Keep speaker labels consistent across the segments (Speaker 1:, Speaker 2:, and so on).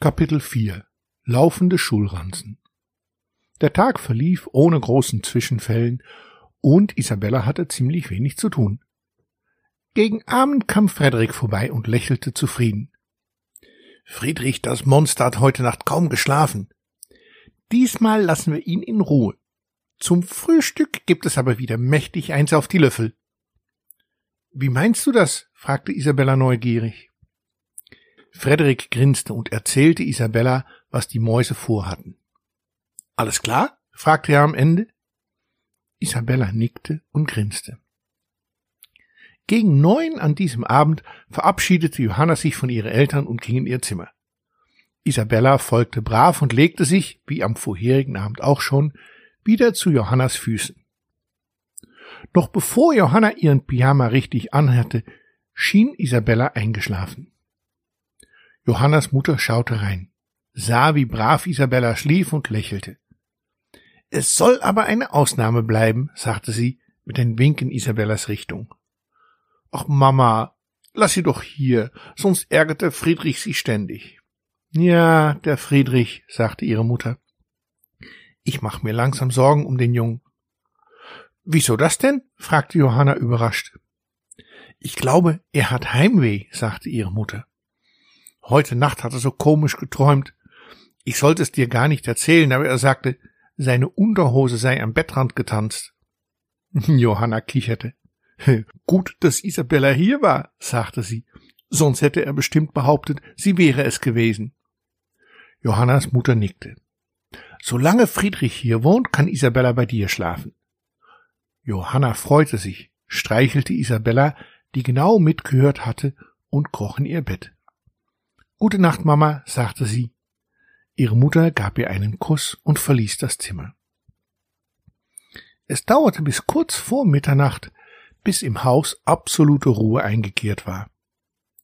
Speaker 1: Kapitel 4 Laufende Schulranzen Der Tag verlief ohne großen Zwischenfällen und Isabella hatte ziemlich wenig zu tun. Gegen Abend kam Frederik vorbei und lächelte zufrieden.
Speaker 2: Friedrich, das Monster hat heute Nacht kaum geschlafen. Diesmal lassen wir ihn in Ruhe. Zum Frühstück gibt es aber wieder mächtig eins auf die Löffel.
Speaker 1: Wie meinst du das? fragte Isabella neugierig. Frederik grinste und erzählte Isabella, was die Mäuse vorhatten.
Speaker 2: Alles klar? fragte er am Ende.
Speaker 1: Isabella nickte und grinste. Gegen neun an diesem Abend verabschiedete Johanna sich von ihren Eltern und ging in ihr Zimmer. Isabella folgte brav und legte sich, wie am vorherigen Abend auch schon, wieder zu Johannas Füßen. Doch bevor Johanna ihren Pyjama richtig anhatte, schien Isabella eingeschlafen. Johannas Mutter schaute rein, sah, wie brav Isabella schlief und lächelte. Es soll aber eine Ausnahme bleiben, sagte sie mit einem Wink in Isabellas Richtung. Ach Mama, lass sie doch hier, sonst ärgerte Friedrich sie ständig. Ja, der Friedrich, sagte ihre Mutter. Ich mach mir langsam Sorgen um den Jungen. Wieso das denn? fragte Johanna überrascht. Ich glaube, er hat Heimweh, sagte ihre Mutter. Heute Nacht hat er so komisch geträumt. Ich sollte es dir gar nicht erzählen, aber er sagte, seine Unterhose sei am Bettrand getanzt. Johanna kicherte. Gut, dass Isabella hier war, sagte sie, sonst hätte er bestimmt behauptet, sie wäre es gewesen. Johannas Mutter nickte. Solange Friedrich hier wohnt, kann Isabella bei dir schlafen. Johanna freute sich, streichelte Isabella, die genau mitgehört hatte, und kroch in ihr Bett. Gute Nacht, Mama, sagte sie. Ihre Mutter gab ihr einen Kuss und verließ das Zimmer. Es dauerte bis kurz vor Mitternacht, bis im Haus absolute Ruhe eingekehrt war.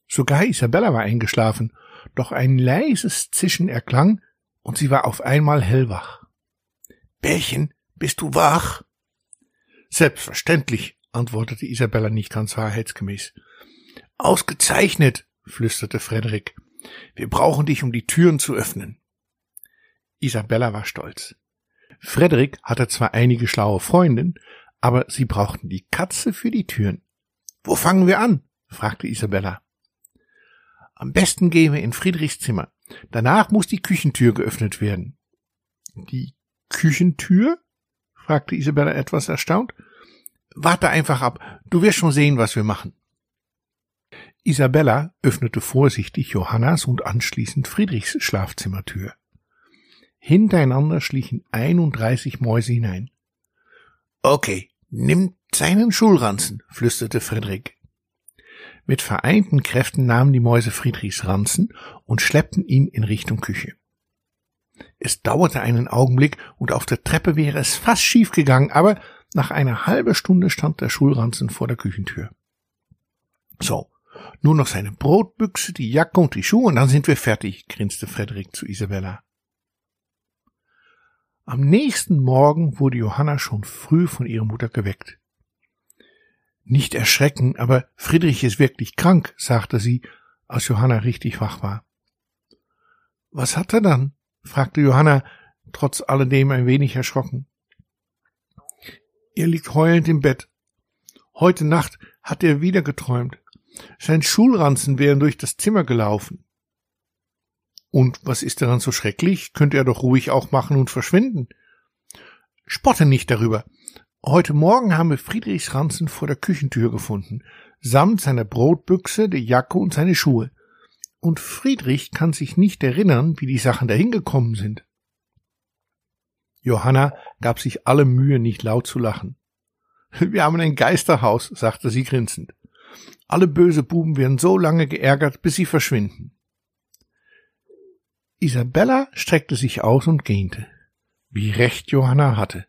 Speaker 1: Sogar Isabella war eingeschlafen, doch ein leises Zischen erklang und sie war auf einmal hellwach.
Speaker 2: Bärchen, bist du wach?
Speaker 1: Selbstverständlich, antwortete Isabella nicht ganz wahrheitsgemäß.
Speaker 2: Ausgezeichnet, flüsterte Frederik. Wir brauchen dich, um die Türen zu öffnen.
Speaker 1: Isabella war stolz. Frederik hatte zwar einige schlaue Freundinnen, aber sie brauchten die Katze für die Türen.
Speaker 2: Wo fangen wir an?
Speaker 1: fragte Isabella. Am besten gehen wir in Friedrichs Zimmer. Danach muss die Küchentür geöffnet werden. Die Küchentür? fragte Isabella etwas erstaunt. Warte einfach ab, du wirst schon sehen, was wir machen. Isabella öffnete vorsichtig Johannas und anschließend Friedrichs Schlafzimmertür. Hintereinander schlichen 31 Mäuse hinein.
Speaker 2: Okay, nimm seinen Schulranzen, flüsterte Friedrich.
Speaker 1: Mit vereinten Kräften nahmen die Mäuse Friedrichs Ranzen und schleppten ihn in Richtung Küche. Es dauerte einen Augenblick und auf der Treppe wäre es fast schief gegangen, aber nach einer halben Stunde stand der Schulranzen vor der Küchentür. So, nur noch seine Brotbüchse, die Jacke und die Schuhe und dann sind wir fertig, grinste Frederik zu Isabella. Am nächsten Morgen wurde Johanna schon früh von ihrer Mutter geweckt. Nicht erschrecken, aber Friedrich ist wirklich krank, sagte sie, als Johanna richtig wach war. Was hat er dann? fragte Johanna, trotz alledem ein wenig erschrocken. Er liegt heulend im Bett. Heute Nacht hat er wieder geträumt. Sein Schulranzen wären durch das Zimmer gelaufen. Und was ist daran so schrecklich? Könnte er doch ruhig auch machen und verschwinden. Spotte nicht darüber. Heute Morgen haben wir Friedrichs Ranzen vor der Küchentür gefunden, samt seiner Brotbüchse, der Jacke und seine Schuhe. Und Friedrich kann sich nicht erinnern, wie die Sachen dahin gekommen sind. Johanna gab sich alle Mühe, nicht laut zu lachen. Wir haben ein Geisterhaus, sagte sie grinsend. Alle böse Buben werden so lange geärgert, bis sie verschwinden. Isabella streckte sich aus und gähnte. Wie recht Johanna hatte.